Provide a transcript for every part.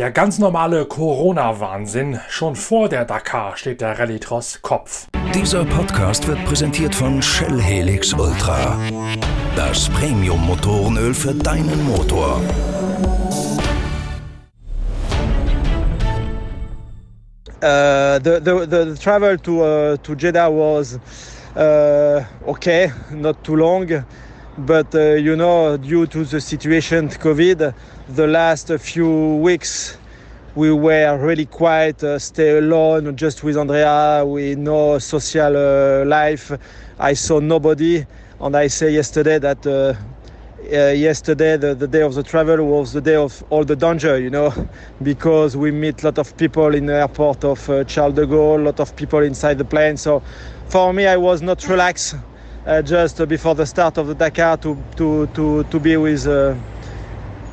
Der ganz normale Corona-Wahnsinn. Schon vor der Dakar steht der Rallycross Kopf. Dieser Podcast wird präsentiert von Shell Helix Ultra. Das Premium-Motorenöl für deinen Motor. Uh, the, the, the travel to uh, to Jeddah was uh, okay, not too long, but uh, you know, due to the situation COVID, the last few weeks we were really quiet, uh, stay alone, just with Andrea. We no social uh, life. I saw nobody, and I say yesterday that uh, yesterday the, the day of the travel was the day of all the danger you know because we meet a lot of people in the airport of uh, charles de gaulle a lot of people inside the plane so for me i was not relaxed uh, just before the start of the dakar to to to, to be with uh,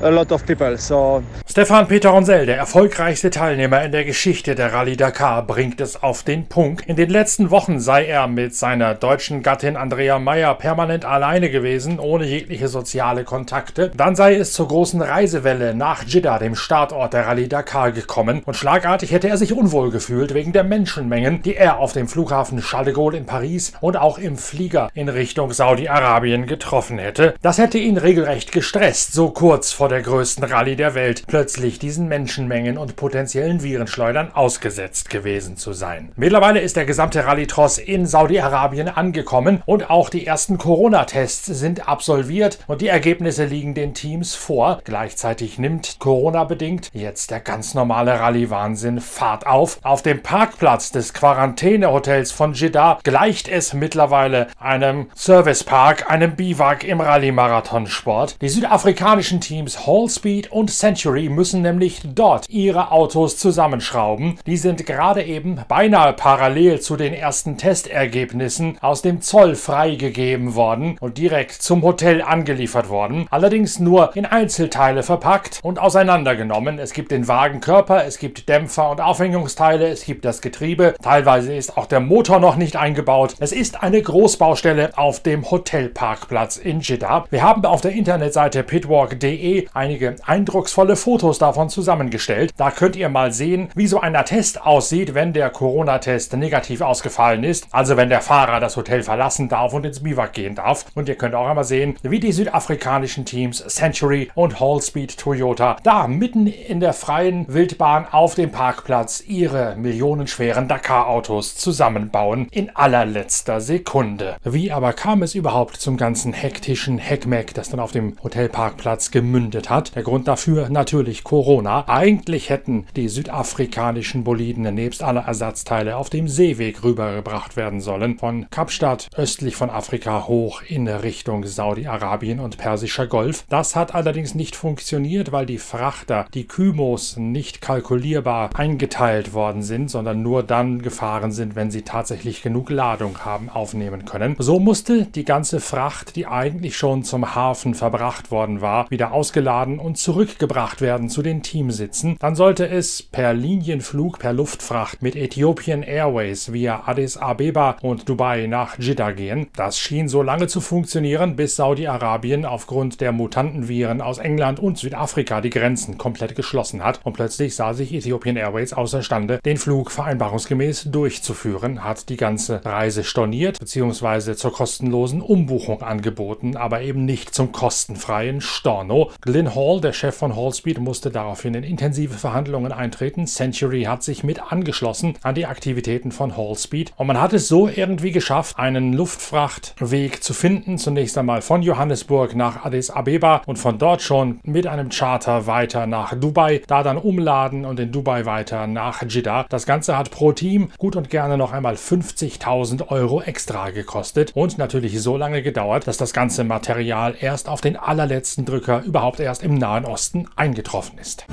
a lot of people so Stefan Peter Ronsell, der erfolgreichste Teilnehmer in der Geschichte der Rallye Dakar, bringt es auf den Punkt. In den letzten Wochen sei er mit seiner deutschen Gattin Andrea Meyer permanent alleine gewesen, ohne jegliche soziale Kontakte. Dann sei es zur großen Reisewelle nach Jeddah, dem Startort der Rallye Dakar, gekommen und schlagartig hätte er sich unwohl gefühlt wegen der Menschenmengen, die er auf dem Flughafen Charles de Gaulle in Paris und auch im Flieger in Richtung Saudi-Arabien getroffen hätte. Das hätte ihn regelrecht gestresst, so kurz vor der größten Rallye der Welt. Plötzlich diesen Menschenmengen und potenziellen Virenschleudern ausgesetzt gewesen zu sein. Mittlerweile ist der gesamte Rallytross in Saudi-Arabien angekommen und auch die ersten Corona-Tests sind absolviert und die Ergebnisse liegen den Teams vor. Gleichzeitig nimmt Corona-bedingt jetzt der ganz normale Rallye-Wahnsinn Fahrt auf. Auf dem Parkplatz des Quarantänehotels von Jeddah gleicht es mittlerweile einem Servicepark, einem Biwak im Rallye-Marathonsport. Die südafrikanischen Teams Hallspeed und Century müssen nämlich dort ihre Autos zusammenschrauben. Die sind gerade eben beinahe parallel zu den ersten Testergebnissen aus dem Zoll freigegeben worden und direkt zum Hotel angeliefert worden. Allerdings nur in Einzelteile verpackt und auseinandergenommen. Es gibt den Wagenkörper, es gibt Dämpfer und Aufhängungsteile, es gibt das Getriebe. Teilweise ist auch der Motor noch nicht eingebaut. Es ist eine Großbaustelle auf dem Hotelparkplatz in Jeddah. Wir haben auf der Internetseite pitwalk.de einige eindrucksvolle Fotos davon zusammengestellt. Da könnt ihr mal sehen, wie so ein Test aussieht, wenn der Corona-Test negativ ausgefallen ist. Also wenn der Fahrer das Hotel verlassen darf und ins Biwak gehen darf. Und ihr könnt auch einmal sehen, wie die südafrikanischen Teams Century und Hallspeed Toyota da mitten in der freien Wildbahn auf dem Parkplatz ihre millionenschweren Dakar-Autos zusammenbauen in allerletzter Sekunde. Wie aber kam es überhaupt zum ganzen hektischen Heckmeck, das dann auf dem Hotelparkplatz gemündet hat? Der Grund dafür natürlich Corona. Eigentlich hätten die südafrikanischen Boliden nebst aller Ersatzteile auf dem Seeweg rübergebracht werden sollen, von Kapstadt östlich von Afrika hoch in Richtung Saudi-Arabien und Persischer Golf. Das hat allerdings nicht funktioniert, weil die Frachter, die Kymos, nicht kalkulierbar eingeteilt worden sind, sondern nur dann gefahren sind, wenn sie tatsächlich genug Ladung haben aufnehmen können. So musste die ganze Fracht, die eigentlich schon zum Hafen verbracht worden war, wieder ausgeladen und zurückgebracht werden werden zu den Teamsitzen, dann sollte es per Linienflug per Luftfracht mit Ethiopian Airways via Addis Abeba und Dubai nach Jeddah gehen. Das schien so lange zu funktionieren, bis Saudi-Arabien aufgrund der Mutantenviren aus England und Südafrika die Grenzen komplett geschlossen hat und plötzlich sah sich Ethiopian Airways außerstande, den Flug vereinbarungsgemäß durchzuführen, hat die ganze Reise storniert bzw. zur kostenlosen Umbuchung angeboten, aber eben nicht zum kostenfreien Storno. Glyn Hall, der Chef von Hallspeed, musste daraufhin in intensive Verhandlungen eintreten. Century hat sich mit angeschlossen an die Aktivitäten von Hallspeed und man hat es so irgendwie geschafft, einen Luftfrachtweg zu finden. Zunächst einmal von Johannesburg nach Addis Abeba und von dort schon mit einem Charter weiter nach Dubai, da dann umladen und in Dubai weiter nach Jeddah. Das Ganze hat pro Team gut und gerne noch einmal 50.000 Euro extra gekostet und natürlich so lange gedauert, dass das ganze Material erst auf den allerletzten Drücker überhaupt erst im Nahen Osten eingetroffen ist.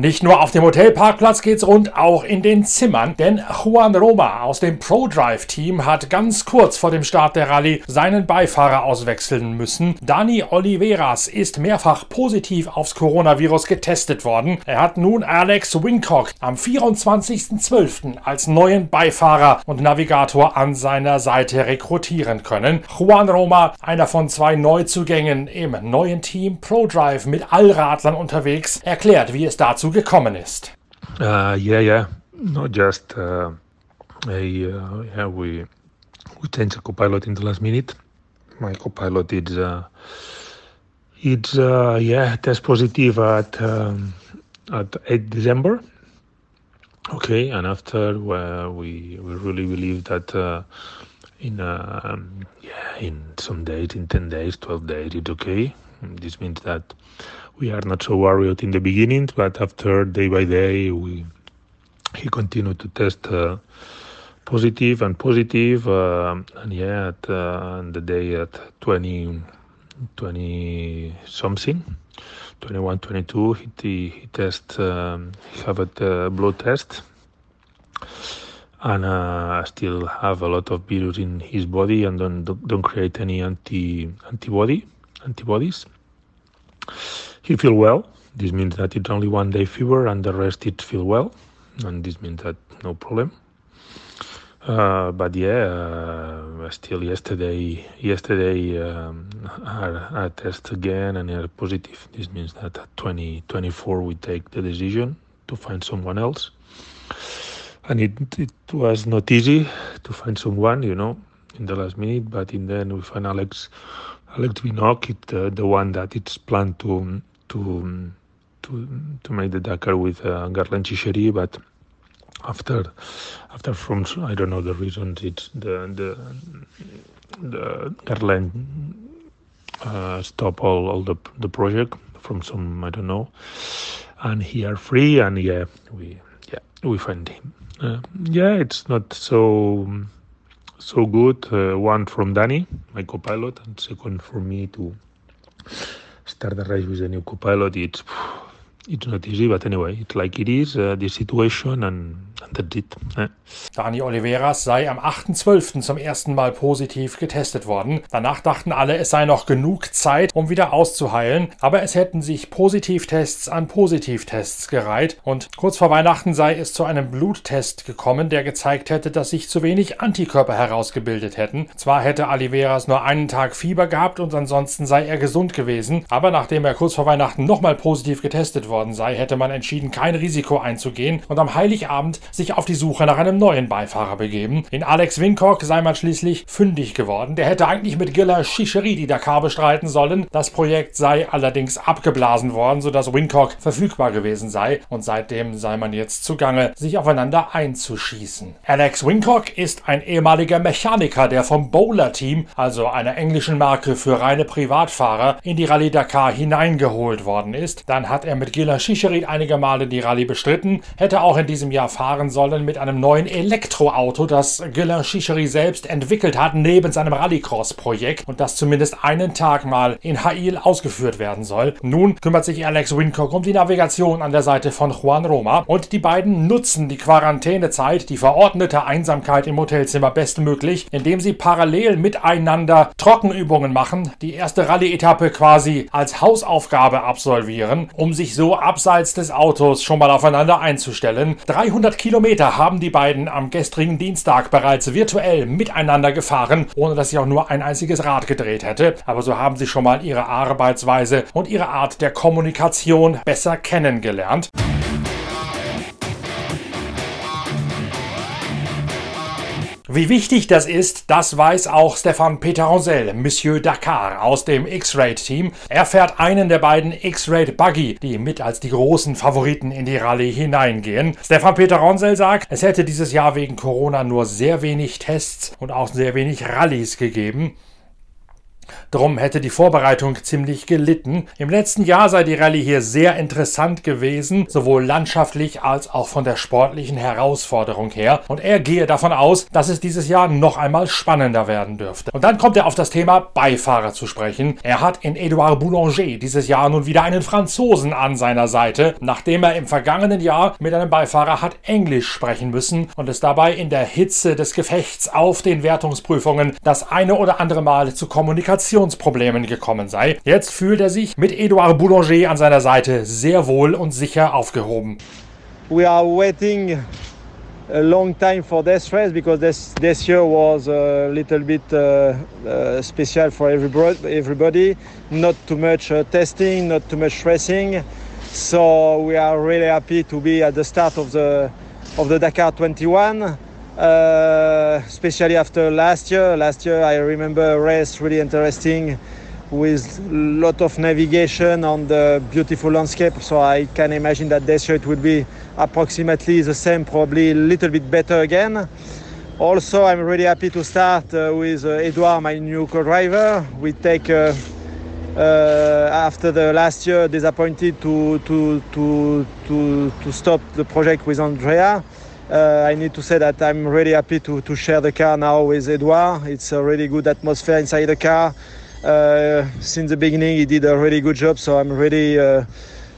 Nicht nur auf dem Hotelparkplatz geht's rund, auch in den Zimmern, denn Juan Roma aus dem ProDrive-Team hat ganz kurz vor dem Start der Rallye seinen Beifahrer auswechseln müssen. Dani Oliveras ist mehrfach positiv aufs Coronavirus getestet worden. Er hat nun Alex Wincock am 24.12. als neuen Beifahrer und Navigator an seiner Seite rekrutieren können. Juan Roma, einer von zwei Neuzugängen im neuen Team ProDrive mit Allradlern unterwegs, erklärt, wie es dazu gekommen ist. Uh, yeah, yeah, not just uh, a uh, yeah we we changed the co-pilot in the last minute. My co-pilot is uh, it's uh, yeah test positive at um, at 8 December. Okay, and after we we really believe that uh, in uh, yeah in some days, in 10 days, 12 days, it's okay. This means that we are not so worried in the beginning, but after day by day, we he continued to test uh, positive and positive, uh, and yeah, at uh, the day at 20, 20 something, 21, 22, he, he test um, he have a blood test, and uh, still have a lot of virus in his body, and don't don't create any anti antibody antibodies. He feel well. This means that it's only one day fever, and the rest it feel well, and this means that no problem. Uh, but yeah, uh, still yesterday, yesterday um, I, I test again and are positive. This means that at 2024 we take the decision to find someone else. And it, it was not easy to find someone, you know, in the last minute. But in the end, we find Alex, Alex Vinok, it, uh, the one that it's planned to to to to make the Dakar with uh, Garland Chicheri, but after after from I don't know the reasons it's the the the Garland uh, stop all, all the the project from some I don't know and he are free and yeah we yeah we find him uh, yeah it's not so so good uh, one from Danny my co-pilot and second for me to start the race with a new co-pilot. It's it's not easy, but anyway, it's like it is, uh, the situation and, and that's it. Eh? Dani Oliveras sei am 8.12. zum ersten Mal positiv getestet worden. Danach dachten alle, es sei noch genug Zeit, um wieder auszuheilen, aber es hätten sich Positivtests an Positivtests gereiht und kurz vor Weihnachten sei es zu einem Bluttest gekommen, der gezeigt hätte, dass sich zu wenig Antikörper herausgebildet hätten. Zwar hätte Oliveras nur einen Tag Fieber gehabt und ansonsten sei er gesund gewesen, aber nachdem er kurz vor Weihnachten nochmal positiv getestet worden sei, hätte man entschieden, kein Risiko einzugehen und am Heiligabend sich auf die Suche nach einem neuen Beifahrer begeben. In Alex Wincock sei man schließlich fündig geworden. Der hätte eigentlich mit Gilla Chicheri die Dakar bestreiten sollen. Das Projekt sei allerdings abgeblasen worden, sodass Wincock verfügbar gewesen sei und seitdem sei man jetzt zugange, sich aufeinander einzuschießen. Alex Wincock ist ein ehemaliger Mechaniker, der vom Bowler-Team, also einer englischen Marke für reine Privatfahrer, in die Rallye Dakar hineingeholt worden ist. Dann hat er mit Gila Schicherit einige Male die Rallye bestritten, hätte auch in diesem Jahr fahren sollen mit einem neuen Elektroauto, das Gila Schicheri selbst entwickelt hat, neben seinem Rallycross-Projekt und das zumindest einen Tag mal in Hail ausgeführt werden soll. Nun kümmert sich Alex Wincock um die Navigation an der Seite von Juan Roma und die beiden nutzen die Quarantänezeit, die verordnete Einsamkeit im Hotelzimmer bestmöglich, indem sie parallel miteinander Trockenübungen machen, die erste Rallye-Etappe quasi als Hausaufgabe absolvieren, um sich so abseits des Autos schon mal aufeinander einzustellen. 300 Kilometer haben die beiden am gestrigen Dienstag bereits virtuell miteinander gefahren, ohne dass sich auch nur ein einziges Rad gedreht hätte. Aber so haben sie schon mal ihre Arbeitsweise und ihre Art der Kommunikation besser kennengelernt. Wie wichtig das ist, das weiß auch Stefan Peter Ronsel, Monsieur Dakar aus dem X-Raid-Team. Er fährt einen der beiden X-Raid Buggy, die mit als die großen Favoriten in die Rallye hineingehen. Stefan Peter Ronsel sagt, es hätte dieses Jahr wegen Corona nur sehr wenig Tests und auch sehr wenig Rallyes gegeben. Drum hätte die Vorbereitung ziemlich gelitten. Im letzten Jahr sei die Rallye hier sehr interessant gewesen, sowohl landschaftlich als auch von der sportlichen Herausforderung her. Und er gehe davon aus, dass es dieses Jahr noch einmal spannender werden dürfte. Und dann kommt er auf das Thema Beifahrer zu sprechen. Er hat in Edouard Boulanger dieses Jahr nun wieder einen Franzosen an seiner Seite, nachdem er im vergangenen Jahr mit einem Beifahrer hat Englisch sprechen müssen und es dabei in der Hitze des Gefechts auf den Wertungsprüfungen das eine oder andere Mal zu Kommunikationsproblemen gekommen sei. Jetzt fühlt er sich mit Edouard Boulanger an seiner Seite sehr wohl und sicher aufgehoben. We are waiting a long time for this race because this this year was a little bit uh, uh, special for everybody. Not too much uh, testing, not too much racing. So we are really happy to be at the start of the of the Dakar 21. Uh, especially after last year. Last year, I remember a race really interesting with a lot of navigation on the beautiful landscape. So I can imagine that this year it will be approximately the same, probably a little bit better again. Also, I'm really happy to start uh, with uh, Edouard, my new co-driver. We take uh, uh, after the last year disappointed to to to to, to stop the project with Andrea. Uh, I need to say that I'm really happy to, to share the car now with Edouard. It's a really good atmosphere inside the car. Uh, since the beginning, he did a really good job, so I'm really, uh,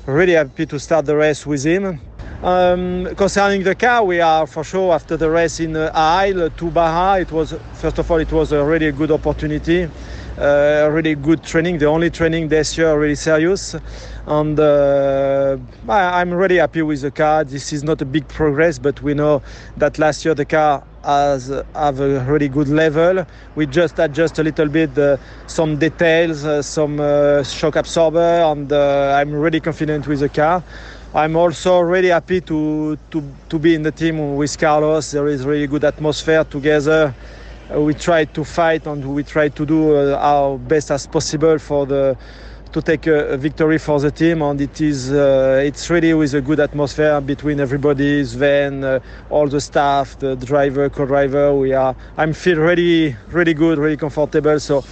really happy to start the race with him. Um, concerning the car, we are for sure after the race in uh, Aile to Baja. It was first of all, it was a really good opportunity, uh, really good training. The only training this year, really serious, and uh, I'm really happy with the car. This is not a big progress, but we know that last year the car has have a really good level. We just adjust a little bit uh, some details, uh, some uh, shock absorber, and uh, I'm really confident with the car. I'm also really happy to, to, to be in the team with Carlos. There is really good atmosphere together. We try to fight and we try to do uh, our best as possible for the to take a, a victory for the team and it is uh, it's really with a good atmosphere between everybody Sven uh, all the staff the driver co-driver. We are I'm feel really really good really comfortable. So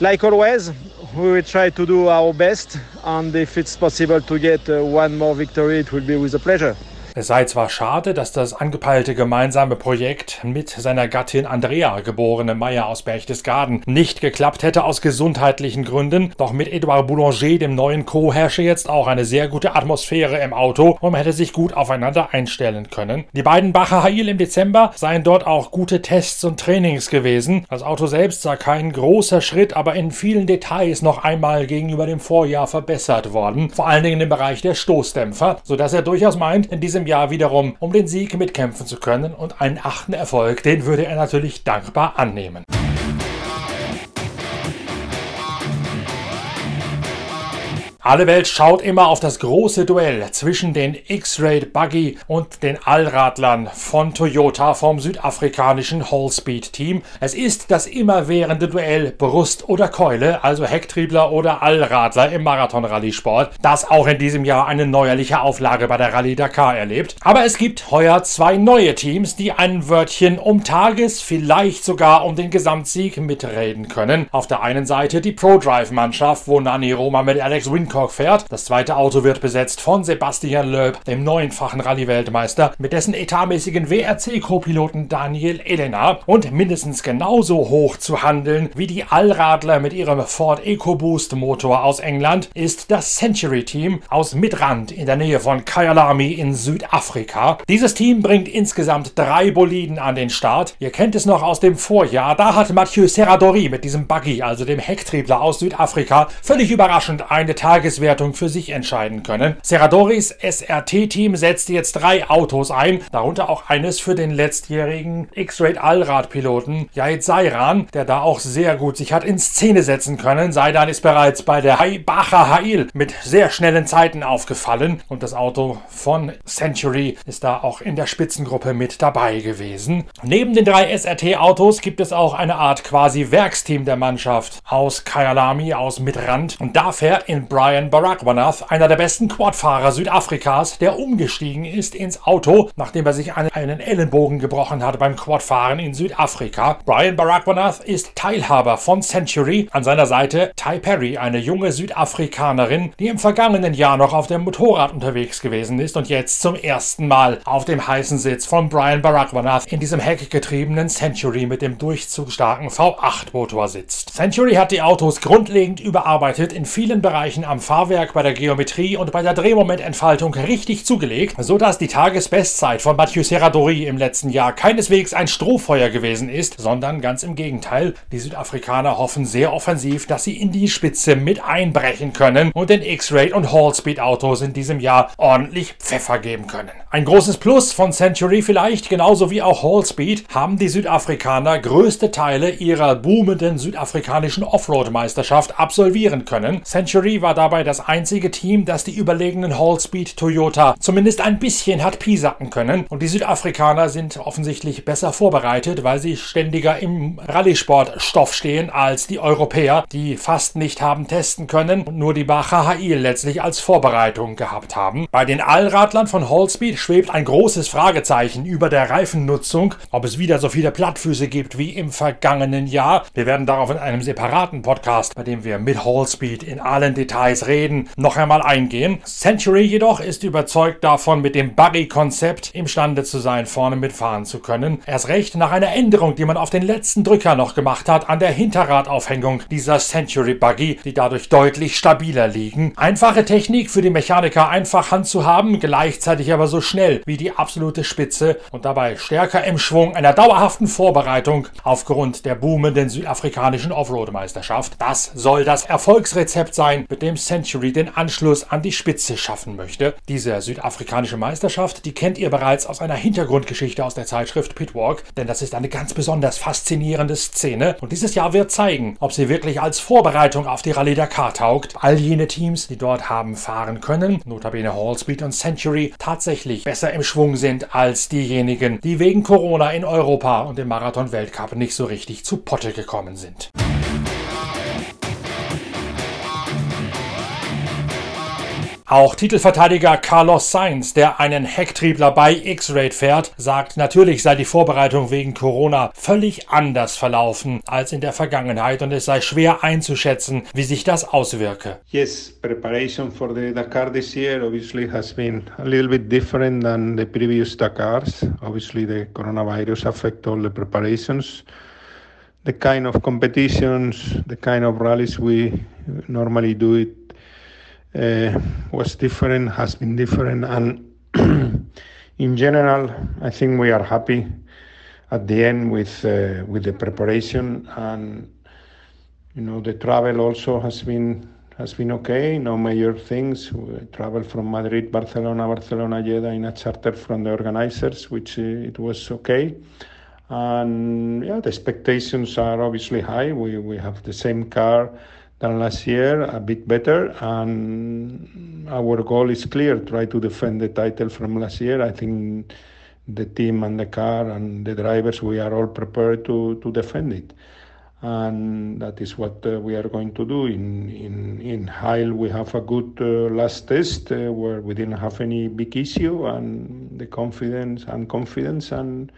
like always we will try to do our best and if it's possible to get uh, one more victory it will be with a pleasure Es sei zwar schade, dass das angepeilte gemeinsame Projekt mit seiner Gattin Andrea, geborene Meyer aus Berchtesgaden, nicht geklappt hätte aus gesundheitlichen Gründen, doch mit Edouard Boulanger, dem neuen Co., herrsche jetzt auch eine sehr gute Atmosphäre im Auto und man hätte sich gut aufeinander einstellen können. Die beiden Bacher Hail im Dezember seien dort auch gute Tests und Trainings gewesen. Das Auto selbst sei kein großer Schritt, aber in vielen Details noch einmal gegenüber dem Vorjahr verbessert worden, vor allen Dingen im Bereich der Stoßdämpfer, sodass er durchaus meint, in diesem Jahr wiederum um den Sieg mitkämpfen zu können und einen achten Erfolg, den würde er natürlich dankbar annehmen. Alle Welt schaut immer auf das große Duell zwischen den X-Raid Buggy und den Allradlern von Toyota vom südafrikanischen Hallspeed Team. Es ist das immerwährende Duell Brust oder Keule, also Hecktriebler oder Allradler im Marathon-Rallye-Sport, das auch in diesem Jahr eine neuerliche Auflage bei der Rallye Dakar erlebt. Aber es gibt heuer zwei neue Teams, die ein Wörtchen um Tages, vielleicht sogar um den Gesamtsieg mitreden können. Auf der einen Seite die Pro-Drive-Mannschaft, wo Nani Roma mit Alex Win Hancock fährt. Das zweite Auto wird besetzt von Sebastian Loeb, dem neunfachen Rallye-Weltmeister, mit dessen etatmäßigen WRC-Co-Piloten Daniel Elena und mindestens genauso hoch zu handeln wie die Allradler mit ihrem Ford EcoBoost Motor aus England ist das Century Team aus Midrand in der Nähe von Kyalami in Südafrika. Dieses Team bringt insgesamt drei Boliden an den Start. Ihr kennt es noch aus dem Vorjahr. Da hat Mathieu Serradori mit diesem Buggy, also dem Hecktriebler aus Südafrika, völlig überraschend eine Tage Tageswertung für sich entscheiden können. Serradoris SRT-Team setzt jetzt drei Autos ein, darunter auch eines für den letztjährigen X-Raid Allrad-Piloten Jaid Seiran, der da auch sehr gut sich hat in Szene setzen können. Seidan ist bereits bei der Bacher Hail mit sehr schnellen Zeiten aufgefallen und das Auto von Century ist da auch in der Spitzengruppe mit dabei gewesen. Neben den drei SRT-Autos gibt es auch eine Art quasi Werksteam der Mannschaft aus Kyalami, aus Midrand und da fährt in Bright Brian Baragwanath, einer der besten Quadfahrer Südafrikas, der umgestiegen ist ins Auto, nachdem er sich einen Ellenbogen gebrochen hat beim Quadfahren in Südafrika. Brian Baragwanath ist Teilhaber von Century. An seiner Seite Ty Perry, eine junge Südafrikanerin, die im vergangenen Jahr noch auf dem Motorrad unterwegs gewesen ist und jetzt zum ersten Mal auf dem heißen Sitz von Brian Baragwanath in diesem heckgetriebenen Century mit dem durchzugstarken V8-Motor sitzt. Century hat die Autos grundlegend überarbeitet, in vielen Bereichen am Fahrwerk, bei der Geometrie und bei der Drehmomententfaltung richtig zugelegt, sodass die Tagesbestzeit von Mathieu Serradori im letzten Jahr keineswegs ein Strohfeuer gewesen ist, sondern ganz im Gegenteil. Die Südafrikaner hoffen sehr offensiv, dass sie in die Spitze mit einbrechen können und den X-Rate und Hall-Speed Autos in diesem Jahr ordentlich Pfeffer geben können. Ein großes Plus von Century vielleicht, genauso wie auch Hall-Speed, haben die Südafrikaner größte Teile ihrer boomenden südafrikanischen Offroad-Meisterschaft absolvieren können. Century war dabei das einzige Team, das die überlegenen Hallspeed Toyota zumindest ein bisschen hat piesacken können. Und die Südafrikaner sind offensichtlich besser vorbereitet, weil sie ständiger im Rallye-Sport-Stoff stehen als die Europäer, die fast nicht haben testen können und nur die Bacha Hail letztlich als Vorbereitung gehabt haben. Bei den Allradlern von Hallspeed schwebt ein großes Fragezeichen über der Reifennutzung, ob es wieder so viele Plattfüße gibt wie im vergangenen Jahr. Wir werden darauf in einem separaten Podcast, bei dem wir mit Hallspeed in allen Details reden, noch einmal eingehen. Century jedoch ist überzeugt davon, mit dem Buggy-Konzept imstande zu sein, vorne mitfahren zu können. Erst recht nach einer Änderung, die man auf den letzten Drücker noch gemacht hat, an der Hinterradaufhängung dieser Century Buggy, die dadurch deutlich stabiler liegen. Einfache Technik für die Mechaniker einfach Hand zu haben, gleichzeitig aber so schnell wie die absolute Spitze und dabei stärker im Schwung einer dauerhaften Vorbereitung aufgrund der boomenden südafrikanischen Offroad-Meisterschaft. Das soll das Erfolgsrezept sein, mit dem Century den Anschluss an die Spitze schaffen möchte. Diese südafrikanische Meisterschaft, die kennt ihr bereits aus einer Hintergrundgeschichte aus der Zeitschrift Pitwalk, denn das ist eine ganz besonders faszinierende Szene und dieses Jahr wird zeigen, ob sie wirklich als Vorbereitung auf die Rallye Dakar taugt. All jene Teams, die dort haben fahren können, notabene Hallspeed und Century, tatsächlich besser im Schwung sind als diejenigen, die wegen Corona in Europa und im Marathon-Weltcup nicht so richtig zu Potte gekommen sind. Auch Titelverteidiger Carlos Sainz, der einen Hecktriebler bei X-Rate fährt, sagt, natürlich sei die Vorbereitung wegen Corona völlig anders verlaufen als in der Vergangenheit und es sei schwer einzuschätzen, wie sich das auswirke. Yes, preparation for the Dakar this year obviously has been a little bit different than the previous Dakars. Obviously the coronavirus affect all the preparations. The kind of competitions, the kind of rallies we normally do it was different, has been different, and in general, I think we are happy at the end with uh, with the preparation and you know the travel also has been has been okay. No major things. We travel from Madrid, Barcelona, Barcelona, Jeddah in a charter from the organizers, which uh, it was okay. And yeah, the expectations are obviously high. We we have the same car than last year, a bit better. And our goal is clear: try to defend the title from last year. I think the team and the car and the drivers, we are all prepared to to defend it. And that is what uh, we are going to do. In in in Heil, we have a good uh, last test uh, where we didn't have any big issue, and the confidence and confidence, and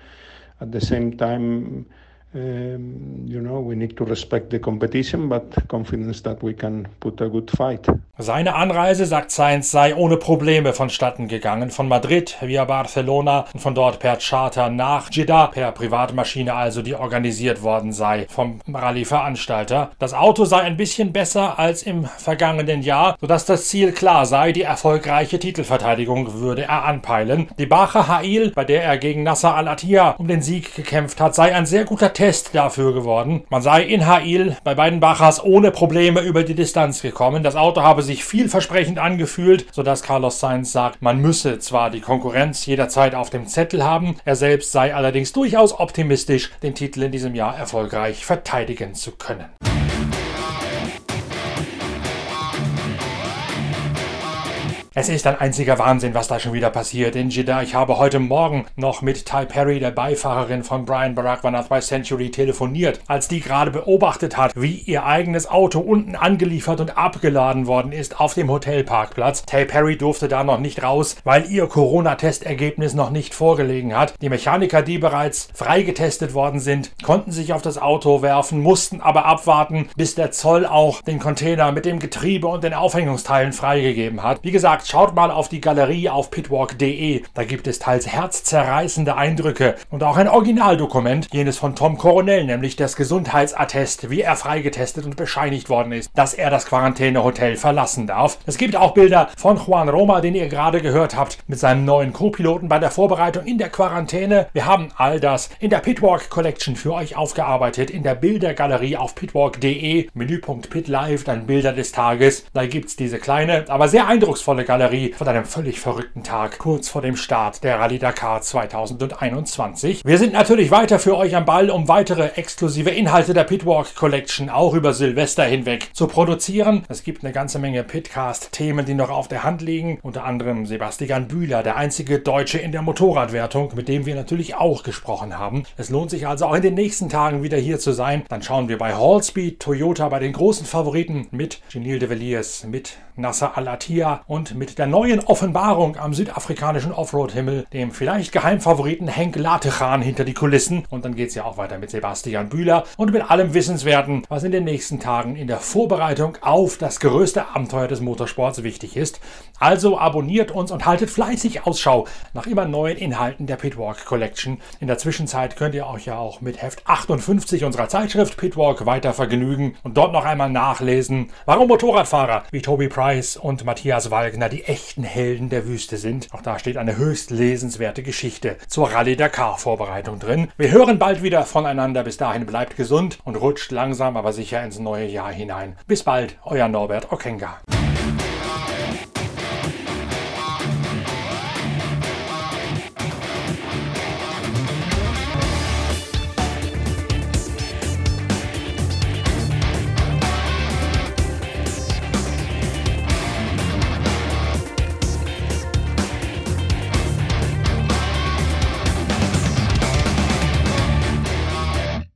at the same time you know, we need to respect the competition, but confidence that we can put a good fight. Seine Anreise, sagt Sainz, sei ohne Probleme vonstatten gegangen. Von Madrid via Barcelona und von dort per Charter nach Jeddah, per Privatmaschine also, die organisiert worden sei vom Rallye-Veranstalter. Das Auto sei ein bisschen besser als im vergangenen Jahr, sodass das Ziel klar sei, die erfolgreiche Titelverteidigung würde er anpeilen. Die Bacher Hail, bei der er gegen Nasser Al-Attiyah um den Sieg gekämpft hat, sei ein sehr guter Test dafür geworden. Man sei in Hail bei beiden Bachers ohne Probleme über die Distanz gekommen. Das Auto habe sich vielversprechend angefühlt, sodass Carlos Sainz sagt, man müsse zwar die Konkurrenz jederzeit auf dem Zettel haben, er selbst sei allerdings durchaus optimistisch, den Titel in diesem Jahr erfolgreich verteidigen zu können. Es ist ein einziger Wahnsinn, was da schon wieder passiert in Jeddah. Ich habe heute Morgen noch mit Ty Perry, der Beifahrerin von Brian Barack Van bei Century, telefoniert, als die gerade beobachtet hat, wie ihr eigenes Auto unten angeliefert und abgeladen worden ist auf dem Hotelparkplatz. Ty Perry durfte da noch nicht raus, weil ihr Corona-Testergebnis noch nicht vorgelegen hat. Die Mechaniker, die bereits freigetestet worden sind, konnten sich auf das Auto werfen, mussten aber abwarten, bis der Zoll auch den Container mit dem Getriebe und den Aufhängungsteilen freigegeben hat. Wie gesagt, schaut mal auf die Galerie auf pitwalk.de. Da gibt es teils herzzerreißende Eindrücke und auch ein Originaldokument, jenes von Tom Coronel, nämlich das Gesundheitsattest, wie er freigetestet und bescheinigt worden ist, dass er das Quarantänehotel verlassen darf. Es gibt auch Bilder von Juan Roma, den ihr gerade gehört habt, mit seinem neuen Co-Piloten bei der Vorbereitung in der Quarantäne. Wir haben all das in der Pitwalk Collection für euch aufgearbeitet, in der Bildergalerie auf pitwalk.de, Menüpunkt Pit Live, dann Bilder des Tages. Da gibt es diese kleine, aber sehr eindrucksvolle Galerie von einem völlig verrückten Tag, kurz vor dem Start der Rallye Dakar 2021. Wir sind natürlich weiter für euch am Ball, um weitere exklusive Inhalte der Pitwalk Collection auch über Silvester hinweg zu produzieren. Es gibt eine ganze Menge Pitcast-Themen, die noch auf der Hand liegen. Unter anderem Sebastian Bühler, der einzige Deutsche in der Motorradwertung, mit dem wir natürlich auch gesprochen haben. Es lohnt sich also auch in den nächsten Tagen wieder hier zu sein. Dann schauen wir bei Hallspeed, Toyota, bei den großen Favoriten mit Genil de Villiers, mit Nasser Al-Attiyah und mit der neuen Offenbarung am südafrikanischen Offroad-Himmel, dem vielleicht Geheimfavoriten Henk Latechan hinter die Kulissen. Und dann geht es ja auch weiter mit Sebastian Bühler und mit allem Wissenswerten, was in den nächsten Tagen in der Vorbereitung auf das größte Abenteuer des Motorsports wichtig ist. Also abonniert uns und haltet fleißig Ausschau nach immer neuen Inhalten der Pitwalk Collection. In der Zwischenzeit könnt ihr euch ja auch mit Heft 58 unserer Zeitschrift Pitwalk weiter vergnügen und dort noch einmal nachlesen, warum Motorradfahrer wie Toby Price und Matthias Wagner die echten Helden der Wüste sind. Auch da steht eine höchst lesenswerte Geschichte zur Rallye Dakar Vorbereitung drin. Wir hören bald wieder voneinander. Bis dahin bleibt gesund und rutscht langsam aber sicher ins neue Jahr hinein. Bis bald, euer Norbert Okenga.